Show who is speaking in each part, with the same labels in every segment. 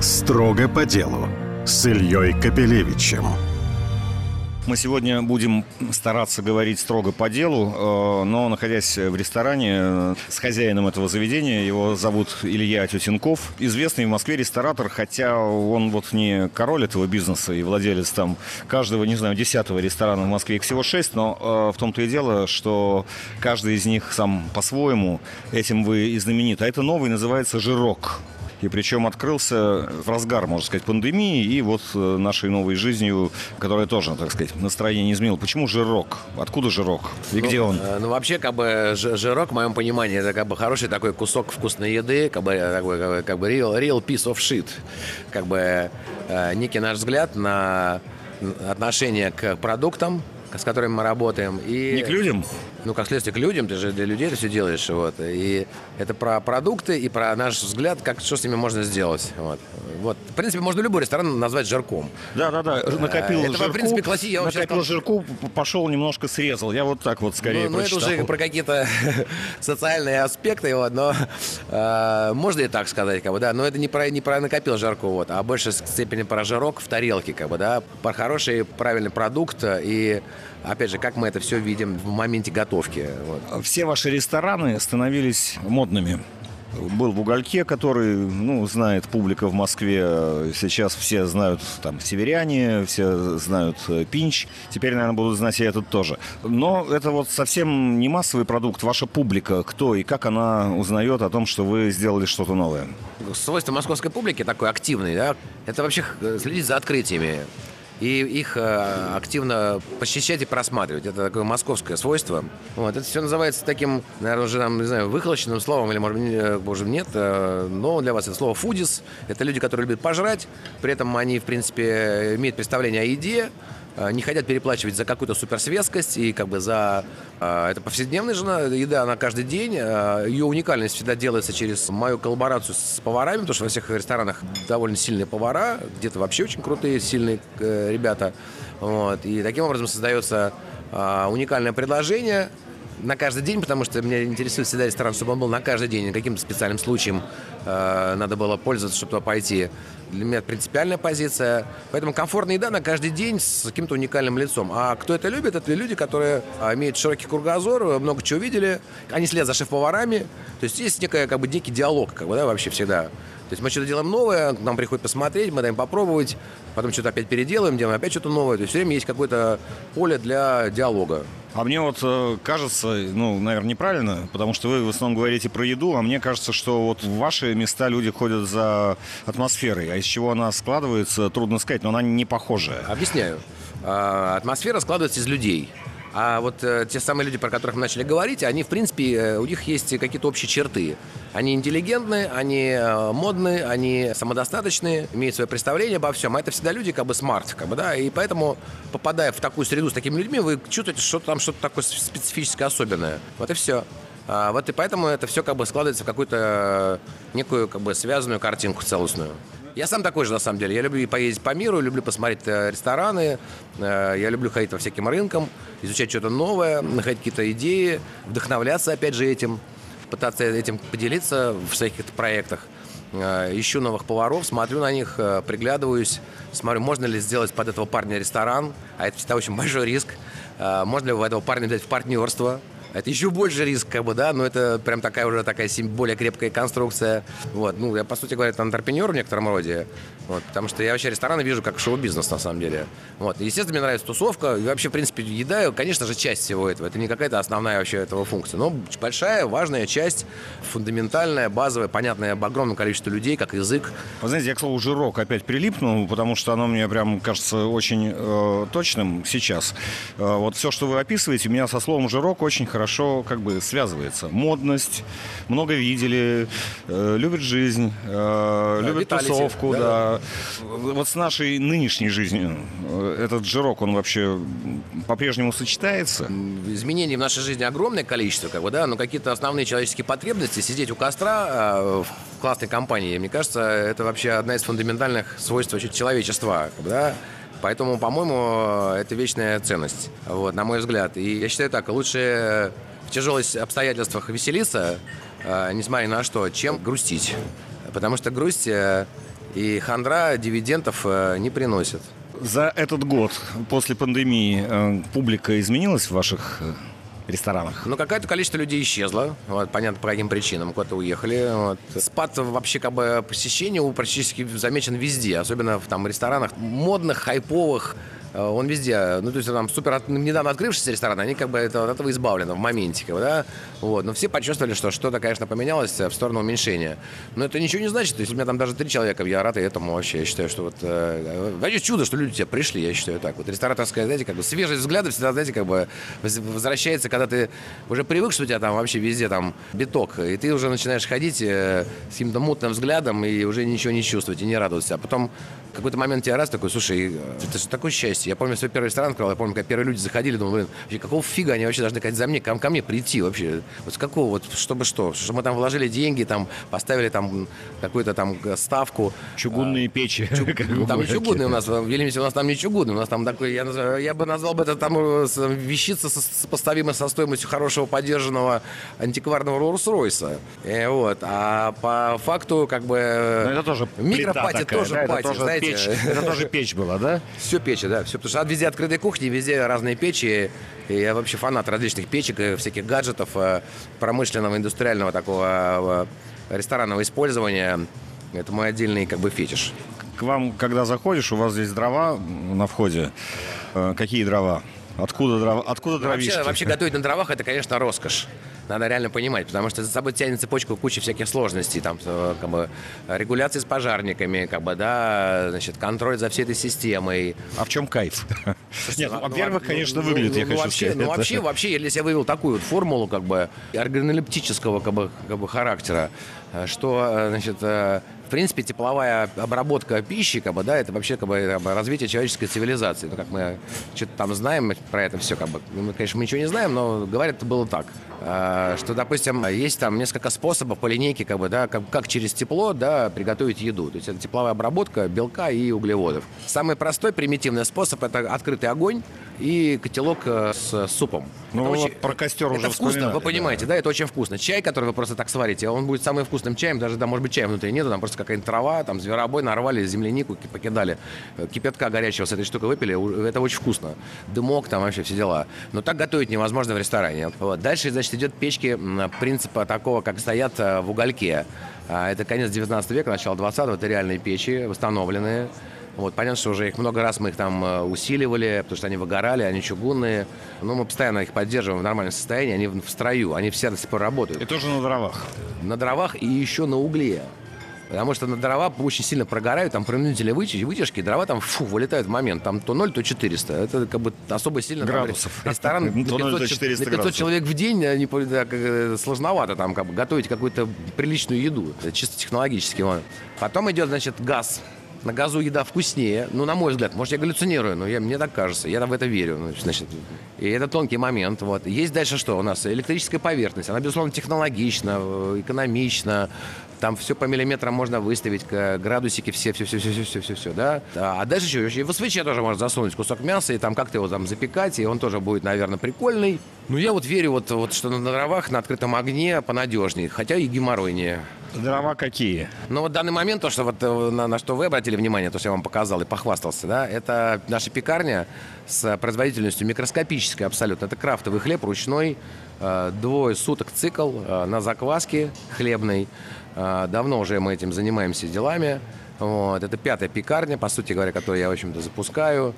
Speaker 1: Строго по делу с Ильей Капелевичем.
Speaker 2: Мы сегодня будем стараться говорить строго по делу, э, но находясь в ресторане э, с хозяином этого заведения, его зовут Илья Тютенков, известный в Москве ресторатор, хотя он вот не король этого бизнеса и владелец там каждого, не знаю, десятого ресторана в Москве, их всего шесть, но э, в том-то и дело, что каждый из них сам по-своему, этим вы и знаменит. А это новый, называется «Жирок». И причем открылся в разгар, можно сказать, пандемии и вот э, нашей новой жизнью, которая тоже, так сказать, настроение не изменила. Почему жирок? Откуда жирок? И где он?
Speaker 3: Э, ну, вообще, как бы, жирок, в моем понимании, это как бы хороший такой кусок вкусной еды, как бы, такой, как бы, как бы real, real piece of shit. Как бы э, некий наш взгляд на отношение к продуктам, с которыми мы работаем.
Speaker 2: И, не к людям?
Speaker 3: Ну, как следствие, к людям. Ты же для людей это все делаешь. Вот. И это про продукты и про наш взгляд, как, что с ними можно сделать. Вот. Вот. В принципе, можно любой ресторан назвать жирком.
Speaker 2: Да, да, да. Накопил это, жирку, в принципе, класси... я накопил жирку, пошел немножко срезал. Я вот так вот скорее
Speaker 3: Ну, ну это уже про какие-то социальные аспекты, вот, но э, можно и так сказать, как бы, да. Но это не про, не про накопил жирку, вот, а больше степени про жирок в тарелке, как бы, да. Про хороший, правильный продукт и опять же, как мы это все видим в моменте готовки.
Speaker 2: Вот. Все ваши рестораны становились модными был в угольке, который, ну, знает публика в Москве. Сейчас все знают там северяне, все знают э, пинч. Теперь, наверное, будут знать и этот тоже. Но это вот совсем не массовый продукт. Ваша публика, кто и как она узнает о том, что вы сделали что-то новое?
Speaker 3: Свойство московской публики такой активный, да, это вообще следить за открытиями и их э, активно посещать и просматривать. Это такое московское свойство. Вот. Это все называется таким, наверное, уже, нам, не знаю, выхолощенным словом, или, может быть, боже, нет, э, но для вас это слово «фудис». Это люди, которые любят пожрать, при этом они, в принципе, имеют представление о еде, Э, не хотят переплачивать за какую-то суперсвескость и как бы за... Э, это повседневная жена, еда на каждый день. Э, Ее уникальность всегда делается через мою коллаборацию с поварами, потому что во всех ресторанах довольно сильные повара, где-то вообще очень крутые, сильные ребята. Вот. И таким образом создается уникальное предложение, на каждый день, потому что меня интересует всегда ресторан, чтобы он был на каждый день. Каким-то специальным случаем э, надо было пользоваться, чтобы туда пойти. Для меня принципиальная позиция. Поэтому комфортная еда на каждый день с каким-то уникальным лицом. А кто это любит? Это люди, которые а, имеют широкий кругозор, много чего видели. Они следят за шеф-поварами. То есть есть некая, как бы, некий диалог, как бы, да, вообще всегда. То есть мы что-то делаем новое, к нам приходят посмотреть, мы даем попробовать, потом что-то опять переделаем, делаем опять что-то новое. То есть все время есть какое-то поле для диалога.
Speaker 2: А мне вот э, кажется, ну, наверное, неправильно, потому что вы в основном говорите про еду, а мне кажется, что вот в ваши места люди ходят за атмосферой, а из чего она складывается, трудно сказать, но она не похожая.
Speaker 3: Объясняю. А, атмосфера складывается из людей. А вот э, те самые люди, про которых мы начали говорить, они, в принципе, э, у них есть какие-то общие черты. Они интеллигентные, они э, модные, они самодостаточные, имеют свое представление обо всем. А это всегда люди как бы смарт, как бы, да, и поэтому, попадая в такую среду с такими людьми, вы чувствуете, что там что-то такое специфическое, особенное. Вот и все. А, вот и поэтому это все как бы складывается в какую-то некую как бы связанную картинку целостную. Я сам такой же, на самом деле. Я люблю поездить по миру, люблю посмотреть э, рестораны, э, я люблю ходить по всяким рынкам, изучать что-то новое, находить какие-то идеи, вдохновляться, опять же, этим, пытаться этим поделиться в своих каких-то проектах. Э, ищу новых поваров, смотрю на них, приглядываюсь, смотрю, можно ли сделать под этого парня ресторан, а это всегда очень большой риск. Можно ли у этого парня взять в партнерство, это еще больше риск, как бы, да, но это прям такая уже такая более крепкая конструкция. Вот, ну, я, по сути говоря, антрепренер в некотором роде, вот, потому что я вообще рестораны вижу как шоу-бизнес, на самом деле. Вот, естественно, мне нравится тусовка, и вообще, в принципе, еда, конечно же, часть всего этого. Это не какая-то основная вообще этого функция, но большая, важная часть, фундаментальная, базовая, понятная огромному количеству людей, как язык.
Speaker 2: Вы знаете, я, к слову, жирок опять прилипну, потому что оно мне прям кажется очень э, точным сейчас. Э, вот все, что вы описываете, у меня со словом жирок очень хорошо хорошо как бы связывается. Модность, много видели, э, любят жизнь, э, любят Виталити, тусовку, да. да. Вот с нашей нынешней жизнью э, этот жирок, он вообще по-прежнему сочетается?
Speaker 3: Изменений в нашей жизни огромное количество, как бы, да, но какие-то основные человеческие потребности, сидеть у костра э, в классной компании, мне кажется, это вообще одна из фундаментальных свойств человечества, как бы, да, Поэтому, по-моему, это вечная ценность, вот, на мой взгляд. И я считаю так, лучше в тяжелых обстоятельствах веселиться, э, несмотря на что, чем грустить. Потому что грусть э, И хандра дивидендов э, не приносит.
Speaker 2: За этот год после пандемии публика изменилась в ваших ресторанах?
Speaker 3: Ну, какое-то количество людей исчезло. Вот, понятно, по каким причинам. Куда-то уехали. Вот. Спад вообще как бы посещения практически замечен везде. Особенно в там ресторанах модных, хайповых, он везде, ну, то есть там супер, недавно открывшиеся рестораны, они как бы это, от этого избавлены в моменте, как бы, да, вот, но все почувствовали, что что-то, конечно, поменялось в сторону уменьшения, но это ничего не значит, то есть у меня там даже три человека, я рад и этому вообще, я считаю, что вот, э, вообще чудо, что люди тебе пришли, я считаю так, вот, рестораторская, знаете, как бы, свежесть взгляда всегда, знаете, как бы, возвращается, когда ты уже привык, что у тебя там вообще везде там биток, и ты уже начинаешь ходить э, с каким-то мутным взглядом и уже ничего не чувствовать и не радоваться, а потом какой-то момент тебя раз такой, слушай, это же такое счастье. Я помню свой первый ресторан открыл, я помню, как первые люди заходили, думаю, блин, вообще, какого фига они вообще должны за мне, ко, ко мне прийти вообще? Вот с какого, вот, чтобы что? Чтобы мы там вложили деньги, там, поставили там какую-то там ставку.
Speaker 2: Чугунные а, печи.
Speaker 3: Чуг... Там не чугунные у нас, в Елимите у нас там не чугунные, у нас там такой, я, я бы назвал бы это там э, вещица сопоставимая со стоимостью хорошего поддержанного антикварного Роллс-Ройса. Вот. А по факту, как бы...
Speaker 2: Но это тоже
Speaker 3: Микропати тоже да, пати, тоже знаете,
Speaker 2: печь. Это тоже печь была, да?
Speaker 3: Все печи, да. Все, потому что везде открытые кухни, везде разные печи. И я вообще фанат различных печек, всяких гаджетов, э, промышленного, индустриального такого э, ресторанного использования. Это мой отдельный как бы фетиш.
Speaker 2: К вам, когда заходишь, у вас здесь дрова на входе. Э, какие дрова? Откуда, дрова? Откуда дровишки?
Speaker 3: Вообще, вообще готовить на дровах это, конечно, роскошь. Надо реально понимать, потому что за собой тянет цепочку куча всяких сложностей, там, э, как бы, регуляции с пожарниками, как бы, да, значит, контроль за всей этой системой.
Speaker 2: А в чем кайф? Нет, ну, во-первых, конечно, ну, выглядит, я ну, хочу сказать.
Speaker 3: Ну, вообще, вообще, если я вывел такую вот формулу, как бы, органолептического, как бы, как бы, характера, э, что, э, значит, в принципе, тепловая обработка пищи, как бы, да, это вообще как бы, развитие человеческой цивилизации. Ну, как мы что-то там знаем про это все, как бы. Мы, конечно, мы ничего не знаем, но говорят, это было так. А, что, допустим, есть там несколько способов по линейке, как бы, да, как, как через тепло, да, приготовить еду. То есть это тепловая обработка белка и углеводов. Самый простой, примитивный способ – это открытый огонь и котелок э, с супом.
Speaker 2: Ну, это вот очень, про костер
Speaker 3: это
Speaker 2: уже
Speaker 3: вкусно, вы понимаете, да. да, это очень вкусно. Чай, который вы просто так сварите, он будет самым вкусным чаем, даже, да, может быть, чая внутри нету, там просто какая-нибудь трава, там зверобой нарвали, землянику покидали, э, кипятка горячего с этой штукой выпили, это очень вкусно. Дымок, там вообще все дела. Но так готовить невозможно в ресторане. Вот. Дальше, значит, идет печки принципа такого, как стоят э, в угольке. А, это конец 19 века, начало 20-го, это реальные печи, восстановленные. Вот, понятно, что уже их много раз мы их там э, усиливали, потому что они выгорали, они чугунные. Но мы постоянно их поддерживаем в нормальном состоянии, они в строю, они все до сих пор работают.
Speaker 2: И тоже на дровах?
Speaker 3: На дровах и еще на угле. Потому что на дрова очень сильно прогорают, там принудители вытяжки, дрова там фу, вылетают в момент. Там то 0, то 400. Это как бы особо сильно...
Speaker 2: Градусов.
Speaker 3: Там, ресторан на 500, 400 на 500 человек в день не, да, э, сложновато там как бы готовить какую-то приличную еду. Это чисто технологически. Потом идет, значит, газ на газу еда вкуснее. Ну, на мой взгляд, может, я галлюцинирую, но я, мне так кажется. Я в это верю. Значит, и это тонкий момент. Вот. Есть дальше что? У нас электрическая поверхность. Она, безусловно, технологична, э, экономична. Там все по миллиметрам можно выставить, градусики все, все, все, все, все, все, все, все да. А, а дальше еще, еще в свече тоже можно засунуть кусок мяса и там как-то его там запекать, и он тоже будет, наверное, прикольный. Ну, я вот верю, вот, вот что на дровах на открытом огне понадежнее, хотя и геморройнее.
Speaker 2: Дрова какие?
Speaker 3: Ну, вот в данный момент, то, что вот, э, на, на что вы обратили внимание, то, что я вам показал и похвастался, да, это наша пекарня, с производительностью микроскопической абсолютно. Это крафтовый хлеб ручной, э, двое суток цикл э, на закваске хлебной. Давно уже мы этим занимаемся делами. Вот. Это пятая пекарня, по сути говоря, которую я, в общем-то, запускаю.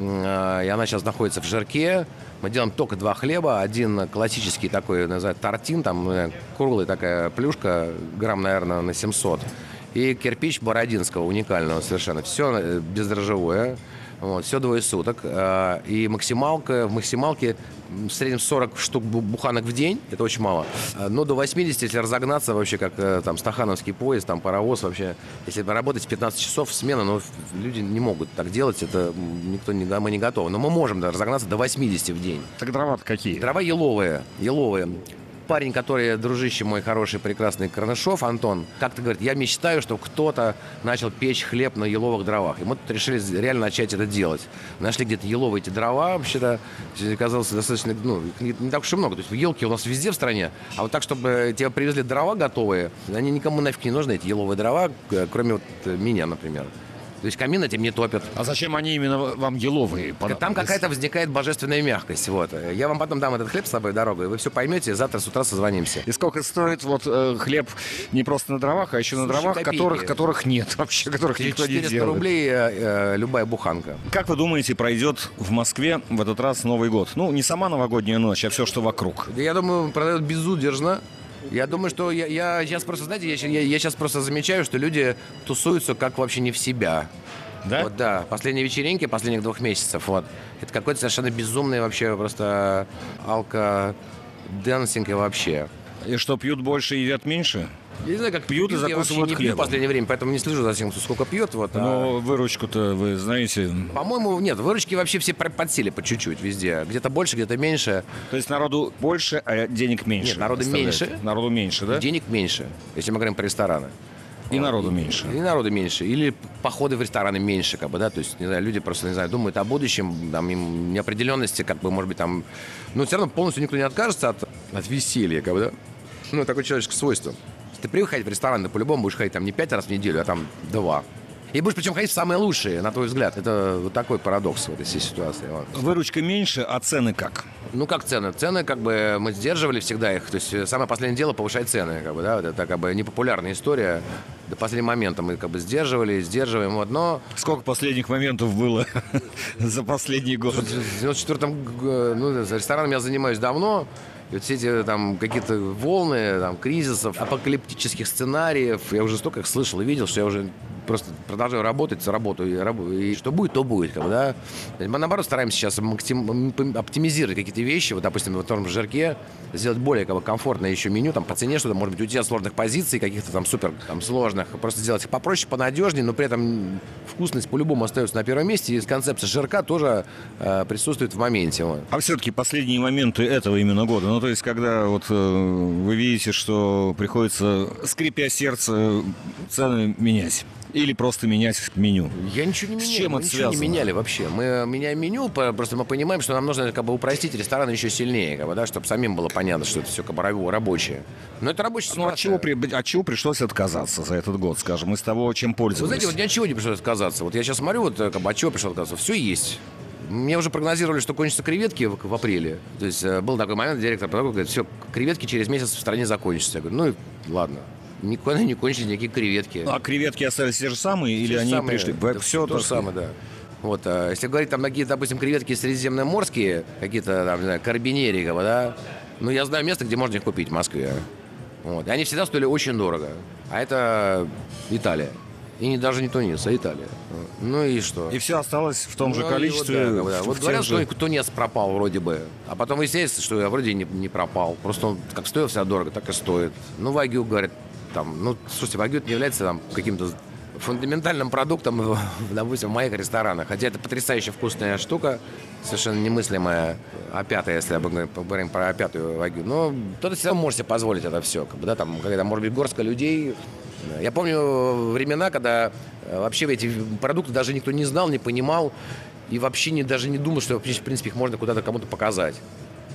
Speaker 3: И она сейчас находится в Жирке. Мы делаем только два хлеба. Один классический такой, называют тортин, там э, круглая такая плюшка, грамм, наверное, на 700. И кирпич Бородинского, уникального совершенно. Все э, бездрожжевое. Вот, все двое суток. А, и максималка, в максималке в среднем 40 штук буханок в день. Это очень мало. А, но до 80, если разогнаться вообще, как э, там стахановский поезд, там паровоз вообще. Если работать 15 часов смена, но ну, люди не могут так делать. Это никто не, мы не готовы. Но мы можем да, разогнаться до 80 в день.
Speaker 2: Так дрова какие?
Speaker 3: Дрова еловые. Еловые. Парень, который, дружище мой хороший, прекрасный Карнышов, Антон, как-то говорит, я мечтаю, что кто-то начал печь хлеб на еловых дровах. И мы тут решили реально начать это делать. Нашли где-то еловые эти дрова, вообще-то оказалось достаточно, ну, не, так уж и много. То есть елки у нас везде в стране, а вот так, чтобы тебе привезли дрова готовые, они никому нафиг не нужны, эти еловые дрова, кроме вот меня, например. То есть камин этим не топят.
Speaker 2: А зачем они именно вам еловые?
Speaker 3: Там какая-то возникает божественная мягкость. Вот. Я вам потом дам этот хлеб с собой дорогой, вы все поймете, завтра с утра созвонимся.
Speaker 2: И сколько стоит вот э, хлеб не просто на дровах, а еще Слушай, на дровах, которых, которых нет вообще, которых никто не делает?
Speaker 3: рублей э, э, любая буханка.
Speaker 2: Как вы думаете, пройдет в Москве в этот раз Новый год? Ну, не сама новогодняя ночь, а все, что вокруг.
Speaker 3: Я думаю, пройдет безудержно. Я думаю, что я, я сейчас просто, знаете, я, я, я сейчас просто замечаю, что люди тусуются как вообще не в себя.
Speaker 2: Да?
Speaker 3: Вот, да. Последние вечеринки последних двух месяцев, вот. Это какой-то совершенно безумный вообще просто алко-дэнсинг и вообще.
Speaker 2: И что, пьют больше и едят меньше?
Speaker 3: Я не знаю, как пьют, и закусывают я хлебом. в последнее время, поэтому не слежу за тем, сколько пьет. Вот,
Speaker 2: Но а... выручку-то вы знаете?
Speaker 3: По-моему, нет, выручки вообще все подсели по чуть-чуть везде. Где-то больше, где-то меньше.
Speaker 2: То есть народу больше, а денег меньше?
Speaker 3: Нет, народу меньше.
Speaker 2: Народу меньше, да?
Speaker 3: Денег меньше, если мы говорим про рестораны.
Speaker 2: И народу меньше.
Speaker 3: И народу меньше. Или походы в рестораны меньше, как бы, да, то есть, не знаю, люди просто, не знаю, думают о будущем, там, им неопределенности, как бы, может быть, там, но все равно полностью никто не откажется от, от веселья, как бы, да. Ну, такое человеческое свойство. Ты привык ходить в ресторан, ты по-любому будешь ходить там не пять раз в неделю, а там два. И будешь причем ходить в самые лучшие, на твой взгляд. Это вот такой парадокс в этой всей ситуации.
Speaker 2: Выручка меньше, а цены как?
Speaker 3: Ну, как цены? Цены, как бы, мы сдерживали всегда их. То есть э, самое последнее дело повышать цены, как бы, да. Это как бы непопулярная история. До последнего момента мы как бы сдерживали, сдерживаем, вот, но...
Speaker 2: Сколько последних моментов было за последний год?
Speaker 3: В 94-м, ну, рестораном я занимаюсь давно, и вот все эти там какие-то волны, там, кризисов, апокалиптических сценариев, я уже столько их слышал и видел, что я уже просто продолжаю работать, работаю, и, и что будет, то будет. Как бы, да? Мы, наоборот, стараемся сейчас оптимизировать какие-то вещи. Вот, допустим, в том же жирке сделать более как бы, комфортное еще меню, там, по цене что-то, может быть, у тебя сложных позиций, каких-то там супер там, сложных. Просто сделать их попроще, понадежнее, но при этом вкусность по-любому остается на первом месте. И концепция жирка тоже э, присутствует в моменте. Вот.
Speaker 2: А все-таки последние моменты этого именно года, ну, то есть, когда вот э, вы видите, что приходится, скрипя сердце, цены менять. Или просто менять меню?
Speaker 3: Я ничего не меняю. С чем мы это ничего связано? не меняли вообще. Мы меняем меню, просто мы понимаем, что нам нужно как бы упростить ресторан еще сильнее, как бы, да, чтобы самим было понятно, что это все как бы рабочее. Но это рабочее
Speaker 2: Ну, от чего, от чего пришлось отказаться за этот год, скажем, из того, чем пользовались? Вы
Speaker 3: знаете, вот ни от чего не пришлось отказаться. Вот я сейчас смотрю, вот как бы, от чего пришлось отказаться. Все есть. Мне уже прогнозировали, что кончатся креветки в, в апреле. То есть э, был такой момент, директор говорит, все, креветки через месяц в стране закончатся. Я говорю, ну ладно, никуда не кончились никакие креветки.
Speaker 2: Ну, а креветки остались те же самые или те они самые, пришли?
Speaker 3: Да, все то же самое, да. Вот, а, если говорить там какие-то, допустим, креветки средиземноморские, какие-то там, не знаю, карбинерии, да, ну, я знаю место, где можно их купить в Москве. Вот. И они всегда стоили очень дорого. А это Италия. И не, даже не Тунис, а Италия. Ну и что?
Speaker 2: И все осталось в том ну, же количестве.
Speaker 3: Вот, да, вот говорят, же... что тунец пропал вроде бы. А потом выясняется, что я вроде не, не пропал. Просто он как стоил всегда дорого, так и стоит. Ну, Вагю, говорят, там, ну, слушайте, вагю не является там каким-то фундаментальным продуктом, допустим, в моих ресторанах. Хотя это потрясающе вкусная штука, совершенно немыслимая, опятая, если мы говорим про опятую вагю. Но кто-то всегда может себе позволить это все. Как бы, да, там, когда, может быть, горстка людей. Я помню времена, когда э, вообще эти продукты даже никто не знал, не понимал и вообще не, даже не думал, что, в принципе, их можно куда-то кому-то показать.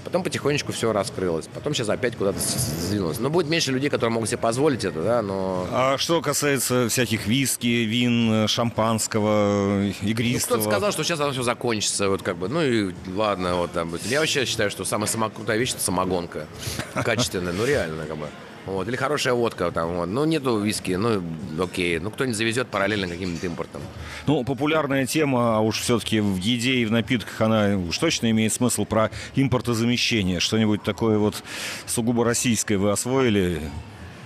Speaker 3: Потом потихонечку все раскрылось. Потом сейчас опять куда-то сдвинулось. Но будет меньше людей, которые могут себе позволить это, да, но...
Speaker 2: А что касается всяких виски, вин, шампанского, игристого?
Speaker 3: Ну, кто-то сказал, что сейчас оно все закончится, вот как бы, ну и ладно, вот там. Я вообще считаю, что самая крутая вещь – это самогонка качественная, ну реально, как бы. Вот, или хорошая водка там, вот. Ну, нету виски, ну, окей. Ну, кто-нибудь завезет параллельно каким-нибудь импортом.
Speaker 2: Ну, популярная тема, а уж все-таки в еде и в напитках она уж точно имеет смысл про импортозамещение. Что-нибудь такое вот сугубо российское вы освоили?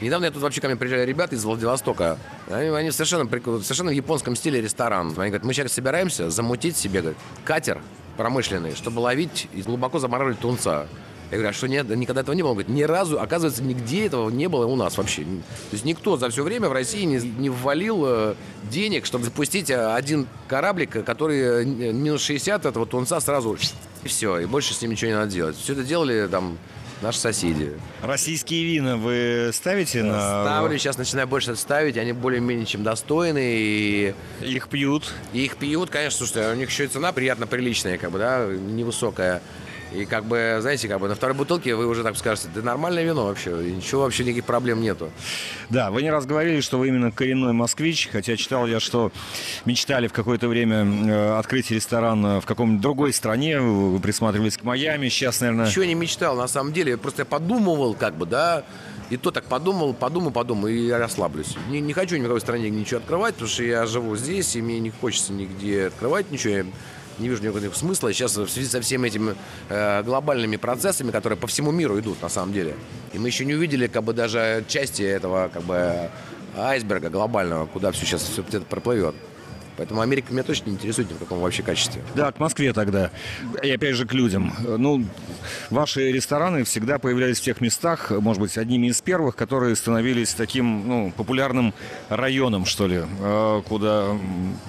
Speaker 3: Недавно я тут вообще ко мне приезжали ребята из Владивостока. Они, они совершенно, совершенно в японском стиле ресторан. Они говорят, мы сейчас собираемся замутить себе говорят, катер промышленный, чтобы ловить и глубоко замораживать тунца. Я говорю, а что нет, никогда этого не было? Он говорит, ни разу, оказывается, нигде этого не было у нас вообще. То есть никто за все время в России не, не ввалил э, денег, чтобы запустить э, один кораблик, который э, минус 60 этого тунца сразу и все, и больше с ним ничего не надо делать. Все это делали там наши соседи.
Speaker 2: Российские вина вы ставите на...
Speaker 3: Ставлю, сейчас начинаю больше ставить, они более-менее чем достойны, и
Speaker 2: Их пьют.
Speaker 3: И их пьют, конечно, слушайте, у них еще и цена приятно приличная, как бы, да, невысокая. И как бы, знаете, как бы на второй бутылке вы уже так скажете, да нормальное вино вообще, ничего вообще никаких проблем нету.
Speaker 2: Да, вы не раз говорили, что вы именно коренной москвич, хотя читал я, что мечтали в какое-то время э, открыть ресторан э, в каком-нибудь другой стране, вы присматривались к Майами, сейчас, наверное...
Speaker 3: Ничего не мечтал, на самом деле, просто я подумывал, как бы, да, и то так подумал, подумал, подумал, и я расслаблюсь. Не, не хочу ни в какой стране ничего открывать, потому что я живу здесь, и мне не хочется нигде открывать ничего. Не вижу никакого смысла. Сейчас в связи со всеми этими э, глобальными процессами, которые по всему миру идут, на самом деле. И мы еще не увидели, как бы, даже части этого, как бы, айсберга глобального, куда все сейчас все это проплывет. Поэтому Америка меня точно не интересует ни в каком вообще качестве.
Speaker 2: Да, к Москве тогда. И опять же к людям. Ну, ваши рестораны всегда появлялись в тех местах, может быть, одними из первых, которые становились таким, ну, популярным районом, что ли, э, куда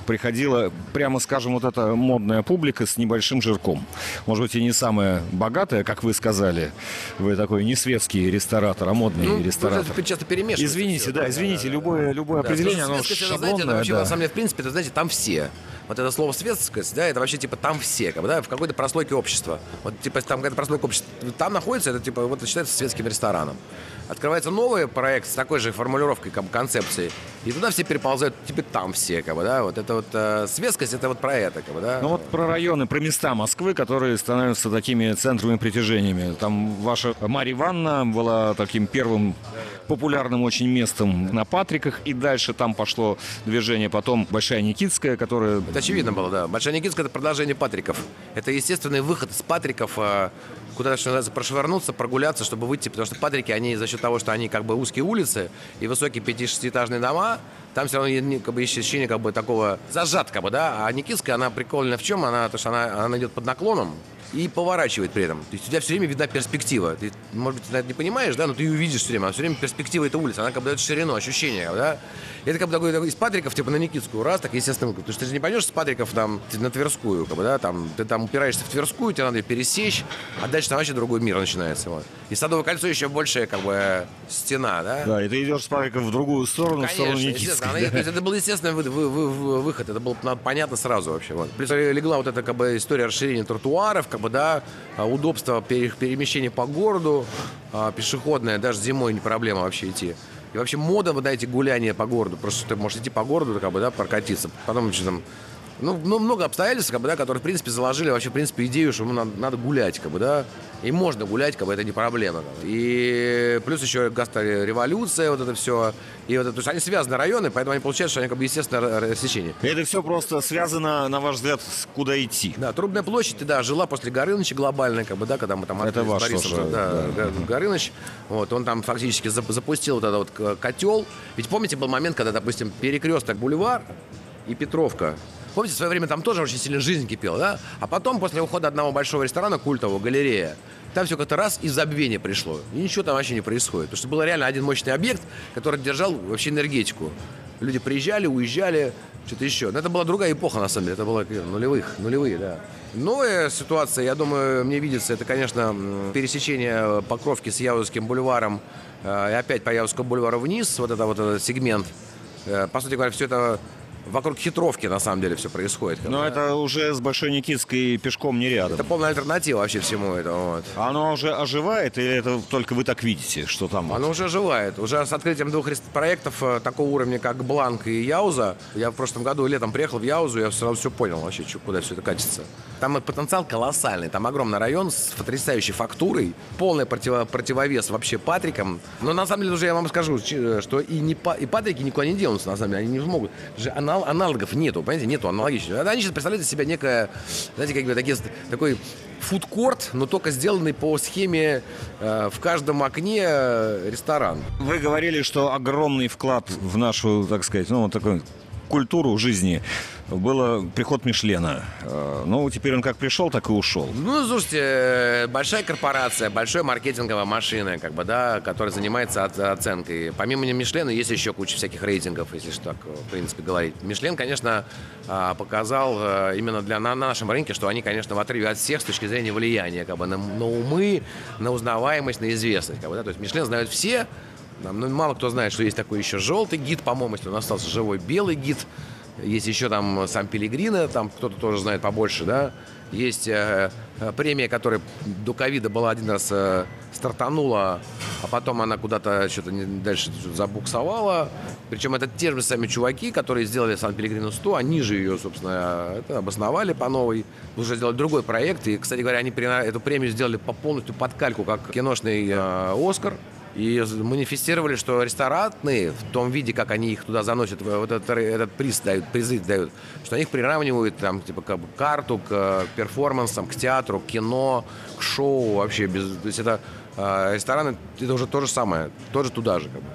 Speaker 2: приходила, прямо скажем, вот эта модная публика с небольшим жирком. Может быть, и не самая богатая, как вы сказали. Вы такой не светский ресторатор, а модный
Speaker 3: Ну,
Speaker 2: ресторатор.
Speaker 3: это часто перемешивается
Speaker 2: Извините,
Speaker 3: всё.
Speaker 2: да, извините, любое, любое
Speaker 3: Да,
Speaker 2: определение, оно
Speaker 3: это, знаете, это
Speaker 2: шаблонное,
Speaker 3: вообще,
Speaker 2: да.
Speaker 3: на самом деле, в принципе, это, знаете, там все. Вот это слово светскость, да, это вообще типа там все, как бы, да, в какой-то прослойке общества. Вот типа там какая-то прослойка общества, там находится, это типа вот это считается светским рестораном. Открывается новый проект с такой же формулировкой, как концепции, и туда все переползают, типа там все, как бы, да, вот это вот э, светскость, это вот про это, как бы, да.
Speaker 2: Ну вот про районы, про места Москвы, которые становятся такими центровыми притяжениями. Там ваша Марья Ивановна была таким первым популярным очень местом на Патриках, и дальше там пошло движение, потом Большая Никитская, которая...
Speaker 3: Это очевидно было, да. Большая Никитская – это продолжение Патриков. Это естественный выход из Патриков, э, куда что называется, прошвырнуться, прогуляться, чтобы выйти. Потому что Патрики, они за счет того, что они как бы узкие улицы и высокие 5-6-этажные дома, там все равно как бы, есть ощущение как бы такого зажат, как бы, да. А Никитская, она прикольная в чем? Она, то, что она, она идет под наклоном и поворачивает при этом. То есть у тебя все время видна перспектива. Ты, может быть, ты это не понимаешь, да, но ты ее видишь все время. А все время перспектива этой улицы. Она как бы дает ширину, ощущение, да. Это как бы такой, такой из Патриков, типа на Никитскую, раз, так естественно. Потому что ты же не пойдешь с Патриков там на Тверскую, как бы, да, там, ты там упираешься в Тверскую, тебе надо ее пересечь, а дальше там вообще другой мир начинается. Вот. И Садовое кольцо еще больше, как бы, стена, да.
Speaker 2: Да, и ты идешь с Патриком в другую сторону, в сторону
Speaker 3: Конечно, естественно.
Speaker 2: Никитской.
Speaker 3: Она- то есть это был естественный вы- вы- вы- вы- выход, это было понятно сразу вообще. Вот. Плюс легла вот эта как бы, история расширения тротуаров, как бы, да, а, удобство пере- перемещения по городу, а, пешеходное, даже зимой не проблема вообще идти. И вообще мода, вот эти гуляния по городу, просто ты можешь идти по городу, как бы, да, прокатиться, потом что там, ну, ну, много обстоятельств, как бы, да, которые, в принципе, заложили вообще, в принципе, идею, что ну, надо, надо гулять, как бы, да, и можно гулять, как бы, это не проблема. И плюс еще гастрореволюция, вот это все, и вот это, то есть они связаны районы, поэтому они получают, что они, как бы, естественно, рассечение.
Speaker 2: И это все просто связано, на ваш взгляд, с куда идти.
Speaker 3: Да, Трубная площадь, да, жила после Горыныча глобальная, как бы, да, когда мы там
Speaker 2: Это ваш тоже,
Speaker 3: да,
Speaker 2: да.
Speaker 3: Го- Горыныч, вот, он там фактически зап- запустил вот этот вот котел. Ведь помните, был момент, когда, допустим, перекресток Бульвар и Петровка, Помните, в свое время там тоже очень сильно жизнь кипела, да? А потом, после ухода одного большого ресторана культового, галерея, там все как-то раз и забвение пришло. И ничего там вообще не происходит. Потому что был реально один мощный объект, который держал вообще энергетику. Люди приезжали, уезжали, что-то еще. Но это была другая эпоха, на самом деле. Это было э, нулевых, нулевые, да. Новая ситуация, я думаю, мне видится, это, конечно, пересечение Покровки с Яузским бульваром э, и опять по Яузскому бульвару вниз, вот это вот этот сегмент. Э, По сути говоря, все это вокруг хитровки, на самом деле, все происходит. бы,
Speaker 2: Но это уже с Большой Никитской пешком не рядом.
Speaker 3: Это полная альтернатива вообще всему этому. Вот.
Speaker 2: Оно уже оживает, или это только вы так видите, что там? вот?
Speaker 3: Оно уже оживает. Уже с открытием двух проектов э, такого уровня, как Бланк и Яуза. Я в прошлом году летом приехал в Яузу, я сразу все понял вообще, куда все это катится. Там потенциал колоссальный. Там огромный район с потрясающей фактурой, полный противо- противовес вообще Патрикам. Но на самом деле уже я вам скажу, чи- что и, не, и Патрики никуда не денутся, на самом деле. Они не смогут. Же анал- аналогов нету, понимаете, нету аналогичных. Они сейчас представляют из себя некое, знаете, как бы такие, такой фудкорт, но только сделанный по схеме э, в каждом окне э, ресторан.
Speaker 2: Вы говорили, что огромный вклад в нашу, так сказать, ну, вот такой культуру жизни было приход Мишлена. Э, Ну, теперь он как пришел, так и ушел.
Speaker 3: Ну, слушайте, э, большая корпорация, большая маркетинговая машина, как бы, да, которая занимается оценкой. Помимо Мишлена есть еще куча всяких рейтингов, если что так, в принципе, говорить. Мишлен, конечно, а, показал э, именно для, на нашем рынке, что они, конечно, в отрыве от всех с точки зрения влияния, как бы, на, на умы, на узнаваемость, на известность. Как бы, да? То есть Мишлен знают все, ну, мало кто знает, что есть такой еще желтый гид, по-моему, если он остался живой, белый гид. Есть еще там сам Пелегрино, там кто-то тоже знает побольше, да. Есть э, э, премия, которая до ковида была один раз э, стартанула, а потом она куда-то что-то дальше забуксовала. Причем это те же самые чуваки, которые сделали Сан Пелегрино 100, они же ее, собственно, это обосновали по новой. Уже сделали другой проект. И, кстати говоря, они эту премию сделали по полностью под кальку, как киношный э, Оскар. И манифестировали, что ресторанные, в том виде, как они их туда заносят, вот этот, этот приз дают, призы дают, что они их приравнивают там, типа, бы карту к э, перформансам, к театру, к кино, к шоу вообще. Без, то есть это э, рестораны, это уже то же самое, тоже туда же. Как бы.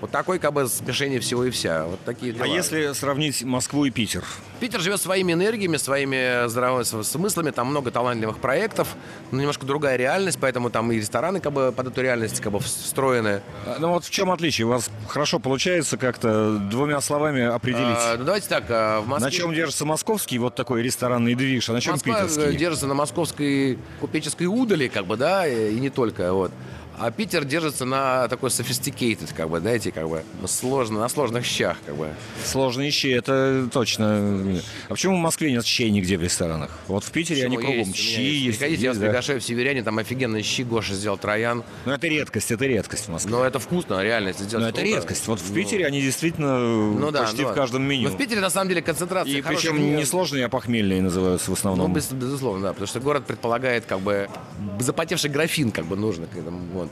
Speaker 3: Вот такой как бы смешение всего и вся. Вот такие дела.
Speaker 2: А если сравнить Москву и Питер?
Speaker 3: Питер живет своими энергиями, своими здравыми смыслами, там много талантливых проектов, но немножко другая реальность, поэтому там и рестораны как бы под эту реальность как бы встроены.
Speaker 2: А, Ну вот в чем отличие? У вас хорошо получается как-то двумя словами определить.
Speaker 3: А, ну, давайте так, а, в Москве...
Speaker 2: На чем держится московский вот такой ресторанный движ, а на чем
Speaker 3: Москва э,
Speaker 2: питерский?
Speaker 3: держится на московской купеческой удали, как бы, да, и и не только, вот. А Питер держится на такой sophisticated, как бы, знаете, как бы, сложно, на сложных щах, как бы.
Speaker 2: Сложные щи, это точно. А почему в Москве нет щей нигде в ресторанах? Вот в Питере они
Speaker 3: Почему?
Speaker 2: кругом.
Speaker 3: Есть,
Speaker 2: Щи
Speaker 3: есть.
Speaker 2: есть.
Speaker 3: Приходите, я вас
Speaker 2: да.
Speaker 3: приглашаю в Северяне, там офигенные щи Гоша сделал Троян.
Speaker 2: Но это редкость, это редкость в Москве.
Speaker 3: Но это вкусно, реально, если сделать
Speaker 2: Но это
Speaker 3: круто.
Speaker 2: редкость. Вот в
Speaker 3: Ну,
Speaker 2: Питере они действительно
Speaker 3: ну, да,
Speaker 2: почти
Speaker 3: ну,
Speaker 2: в каждом меню.
Speaker 3: Но в Питере, на самом деле, концентрация
Speaker 2: И причем не
Speaker 3: мест.
Speaker 2: сложные, а похмельные называются в
Speaker 3: Ну,
Speaker 2: основном.
Speaker 3: без- безусловно, да, потому что город предполагает, как бы, запотевший графин, как бы, нужно к этому, вот,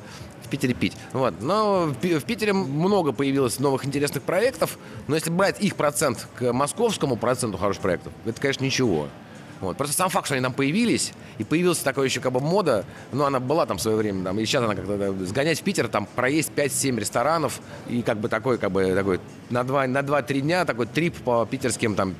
Speaker 3: в Питере пить. Вот. Но в, Пи- в Питере много появилось новых интересных проектов, но если брать их процент к московскому проценту хороших проектов, это, конечно, ничего. Вот. Просто сам факт, что они там появились, и появилась такая еще как бы мода, ну, она была там в свое время, там, и сейчас она как-то да, сгонять в Питер, там, проесть 5-7 ресторанов, и как бы такой, как бы, такой, на 2-3 на 2-3 дня такой трип по питерским, там,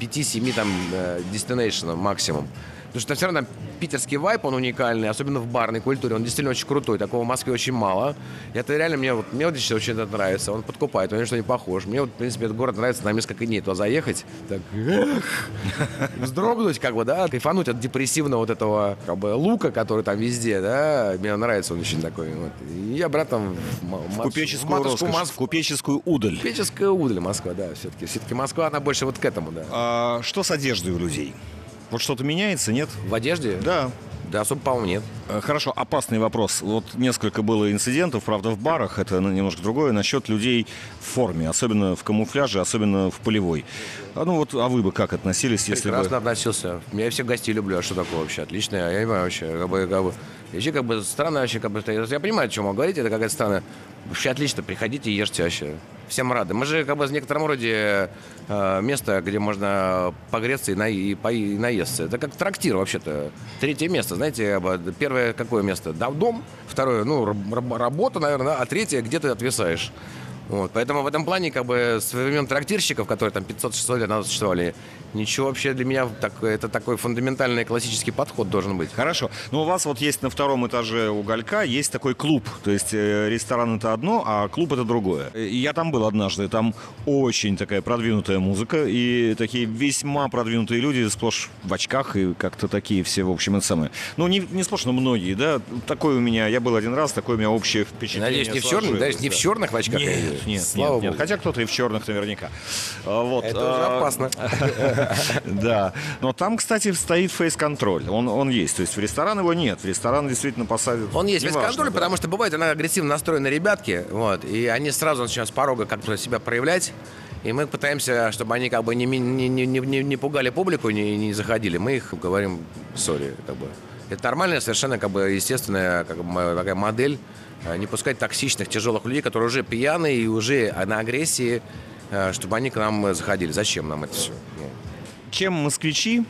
Speaker 3: 5-7 там э, максимум. Потому что все равно питерский вайп, он уникальный, особенно в барной культуре, он действительно очень крутой, такого в Москве очень мало. И это реально мне, вот, мне вот лично очень это нравится, он подкупает, он что не похож. Мне вот, в принципе, этот город нравится на несколько дней туда заехать, так, вздрогнуть, как бы, да, кайфануть от депрессивного вот этого, как бы, лука, который там везде, да, мне нравится он очень такой, вот. И обратно в,
Speaker 2: в купеческую
Speaker 3: матушку
Speaker 2: роскошь, в
Speaker 3: Москву.
Speaker 2: купеческую удаль.
Speaker 3: Купеческая удаль Москва, да, все-таки. Все-таки Москва, она больше вот к этому, да.
Speaker 2: А что с одеждой у людей? Вот что-то меняется, нет?
Speaker 3: В одежде?
Speaker 2: Да.
Speaker 3: Да, особо, по-моему, нет.
Speaker 2: Э, Хорошо, опасный вопрос. Вот несколько было инцидентов, правда, в барах, это ну, немножко другое, насчет людей в форме, особенно в камуфляже, особенно в полевой. А ну вот, а вы бы как относились, если
Speaker 3: Прекрасно
Speaker 2: бы...
Speaker 3: относился. Я всех гостей люблю, а что такое вообще? Отлично, я не понимаю вообще. Как бы, как бы, вообще, как бы, странно вообще, как бы, я понимаю, о чем вы говорите, это какая-то странная. Вообще отлично, приходите и ешьте вообще. Всем рады. Мы же, как бы, в некотором роде э, место, где можно погреться и, на, и, по- и наесться. Это как трактир, вообще-то. Третье место, знаете, первое какое место? Да, дом. Второе, ну, раб- раб- работа, наверное, а третье, где ты отвисаешь. Вот, поэтому в этом плане, как бы, с времен трактирщиков, которые там 500-600 лет назад существовали, ничего вообще для меня, так, это такой фундаментальный классический подход должен быть.
Speaker 2: Хорошо. Ну, у вас вот есть на втором этаже уголька есть такой клуб. То есть э, ресторан это одно, а клуб это другое. И я там был однажды. Там очень такая продвинутая музыка и такие весьма продвинутые люди сплошь в очках и как-то такие все, в общем, это самое. Ну, не, не сплошь, но многие, да. Такой у меня, я был один раз, такое у меня общее впечатление.
Speaker 3: Надеюсь, не в черных, да, не в черных в очках?
Speaker 2: Нет, нет,
Speaker 3: Слава
Speaker 2: нет, нет. Хотя кто-то и в черных наверняка. А, Вот.
Speaker 3: Это уже
Speaker 2: а,
Speaker 3: опасно.
Speaker 2: Да. Но там, кстати, стоит фейс-контроль. Он, он есть. То есть в ресторан его нет. В ресторан действительно посадят.
Speaker 3: Он есть
Speaker 2: Неважно,
Speaker 3: контроль,
Speaker 2: да.
Speaker 3: потому что бывает, она агрессивно настроены ребятки, вот, и они сразу начинают с порога как-то себя проявлять. И мы пытаемся, чтобы они как бы не, не, не, не, не- пугали публику, не, не заходили. Мы их говорим, сори, как бы. Это нормальная, совершенно как бы естественная как бы, такая модель. Э, Не пускать токсичных, тяжелых людей, которые уже пьяные и уже на агрессии, э, чтобы они к нам заходили. Зачем нам это все?
Speaker 2: Чем москвичи,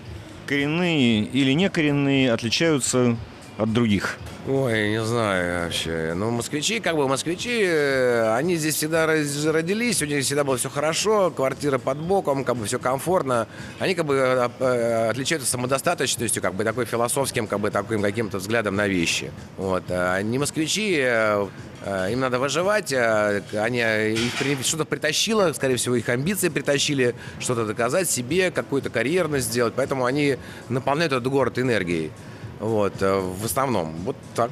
Speaker 2: коренные или не коренные, отличаются от других?
Speaker 3: Ой, не знаю вообще. Ну, москвичи, как бы москвичи, э, они здесь всегда родились, у них всегда было все хорошо, квартира под боком, как бы все комфортно. Они как бы э, э, отличаются самодостаточностью, как бы такой философским, как бы таким каким-то взглядом на вещи. Вот. А не москвичи, им надо выживать, они их что-то притащило, скорее всего, их амбиции притащили, что-то доказать себе, какую-то карьерность сделать, поэтому они наполняют этот город энергией. Вот, э, в основном. Вот так.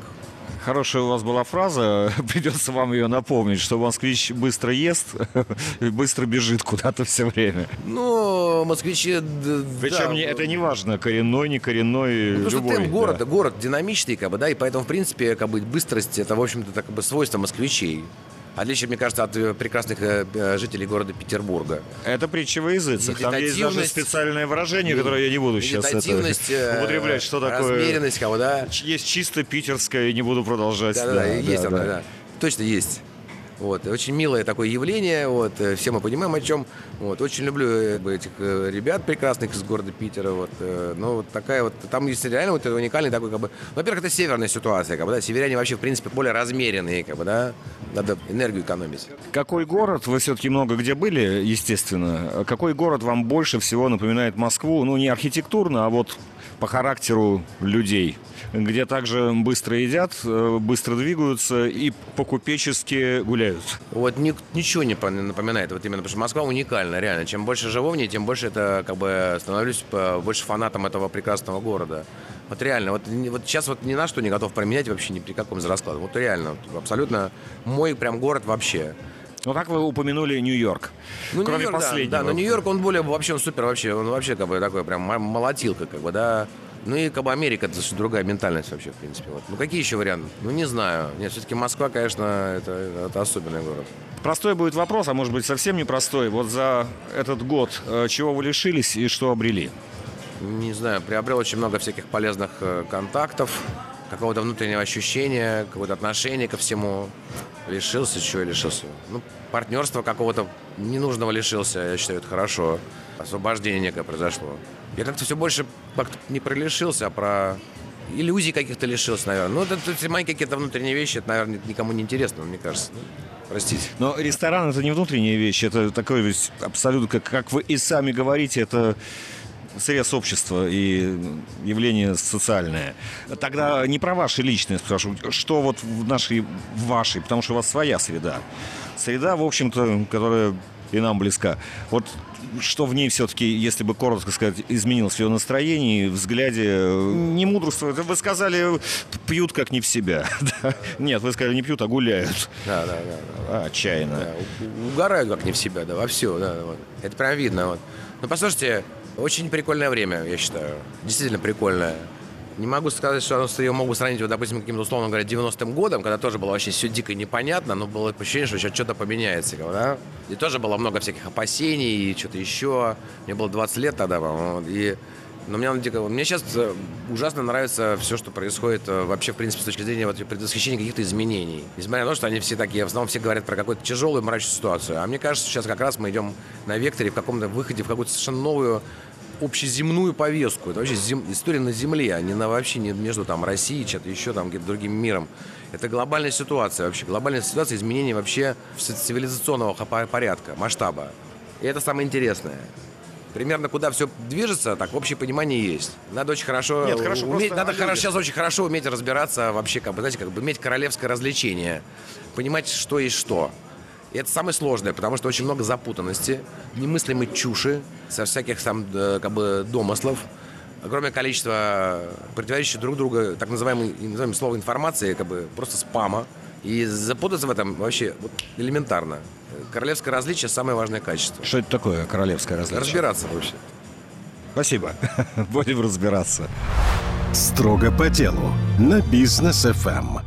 Speaker 2: Хорошая у вас была фраза, придется вам ее напомнить, что москвич быстро ест и быстро бежит куда-то все время.
Speaker 3: Ну, москвичи...
Speaker 2: Причем
Speaker 3: да,
Speaker 2: не- это не важно, коренной, не коренной,
Speaker 3: Ну,
Speaker 2: любой.
Speaker 3: темп города,
Speaker 2: да.
Speaker 3: город динамичный, как бы, да, и поэтому, в принципе, как бы быстрость это, в общем-то, так, как бы свойство москвичей. Отличие, мне кажется, от э, прекрасных э, э, жителей города Петербурга.
Speaker 2: Это притча во языцах. Там есть даже специальное выражение, которое я не буду сейчас это употреблять, что такое.
Speaker 3: Размеренность, бы, да.
Speaker 2: Есть чисто питерское, не буду продолжать.
Speaker 3: Да, да, да, есть оно, да. Точно есть. Вот, очень милое такое явление, вот, э, все мы понимаем о чем. Вот, очень люблю э, этих э, ребят прекрасных из города Питера, вот, ну, вот такая вот, там есть реально вот уникальный такой, как бы, во-первых, это северная ситуация, как бы, да, северяне вообще, в принципе, более размеренные, как бы, да, надо энергию экономить.
Speaker 2: Какой город, вы все-таки много где были, естественно, какой город вам больше всего напоминает Москву, ну, не архитектурно, а вот по характеру людей? Где также быстро едят, э, быстро двигаются и по-купечески гуляют.
Speaker 3: Вот ни- ничего не напоминает, вот именно, потому что Москва уникальна, реально. Чем больше живу в ней, тем больше это, как бы, становлюсь э, больше фанатом этого прекрасного города. Вот реально, вот, вот сейчас вот ни на что не готов променять вообще ни при каком из раскладе. Вот реально, вот абсолютно мой прям город вообще.
Speaker 2: Ну, так вы упомянули Нью-Йорк.
Speaker 3: Ну,
Speaker 2: Кроме
Speaker 3: Нью-Йорк, да,
Speaker 2: последнего.
Speaker 3: Да, но Нью-Йорк, он более, вообще, он супер вообще, он вообще, как бы, такой прям молотилка, как бы, да. Ну и как бы Америка, это другая ментальность вообще, в принципе. Вот. Ну какие еще варианты? Ну не знаю. Нет, все-таки Москва, конечно, это, это особенный город.
Speaker 2: Простой будет вопрос, а может быть совсем непростой. Вот за этот год э, чего вы лишились и что обрели?
Speaker 3: Не знаю, приобрел очень много всяких полезных э, контактов, какого-то внутреннего ощущения, какое-то отношение ко всему. Лишился, чего лишился? Ну, партнерства какого-то ненужного лишился, я считаю, это хорошо. Освобождение некое произошло. Я как-то все больше как-то не про лишился, а про иллюзий каких-то лишился, наверное. Ну, это, это мои какие-то внутренние вещи, это, наверное, никому не интересно, мне кажется. Ну, простите.
Speaker 2: Но ресторан это не внутренняя вещь, это такой ведь абсолютно, как, как вы и сами говорите, это срез общества и явление социальное. Тогда не про ваши личные спрашиваю, что вот в нашей, в вашей, потому что у вас своя среда. Среда, в общем-то, которая и нам близка. Вот что в ней все-таки, если бы коротко сказать, изменилось в ее настроении, взгляде, не мудрство. Вы сказали, пьют как не в себя. Да. Нет, вы сказали, не пьют, а гуляют.
Speaker 3: Да, да, да.
Speaker 2: А, Отчаянно.
Speaker 3: Да, у- угораю как не в себя, да, во все, да, вот. Это прям видно, вот. Ну, послушайте, очень прикольное время, я считаю. Действительно прикольное. Не могу сказать, что оно- ее могу сравнить, вот, допустим, каким-то, условно говоря, 90-м годом, когда тоже было вообще все дико непонятно, но было ощущение, что сейчас что-то поменяется, да? И тоже было много всяких опасений и что-то еще. Мне было 20 лет тогда, по-моему, и но мне, надо дико- мне сейчас э, ужасно нравится все, что происходит э, вообще, в принципе, с точки зрения вот, предвосхищения каких-то изменений. Несмотря на то, что они все такие, в основном все говорят про какую-то тяжелую мрачную ситуацию. А мне кажется, сейчас как раз мы идем на векторе в каком-то выходе, в какую-то совершенно новую общеземную повестку. Это вообще зем- история на Земле, а не на вообще не между там Россией, что-то еще там где-то другим миром. Это глобальная ситуация вообще. Глобальная ситуация изменения вообще цивилизационного порядка, масштаба. И это самое интересное. Примерно куда все движется, так общее понимание есть. Надо очень хорошо
Speaker 2: Нет, хорошо,
Speaker 3: уметь, надо хорошо, сейчас очень хорошо уметь разбираться вообще, как бы, знаете, как бы иметь королевское развлечение, понимать, что есть что. И это самое сложное, потому что очень много запутанности, немыслимой чуши, со всяких там э, как бы домыслов, огромное количество противоречащих друг друга, так называемой, называемое слово информации, как бы просто спама. И запутаться в этом вообще вот, элементарно. Королевское различие – самое важное качество.
Speaker 2: Что это такое королевское различие?
Speaker 3: Разбираться вообще.
Speaker 2: Спасибо. Будем разбираться.
Speaker 1: Строго по делу на бизнес ФМ.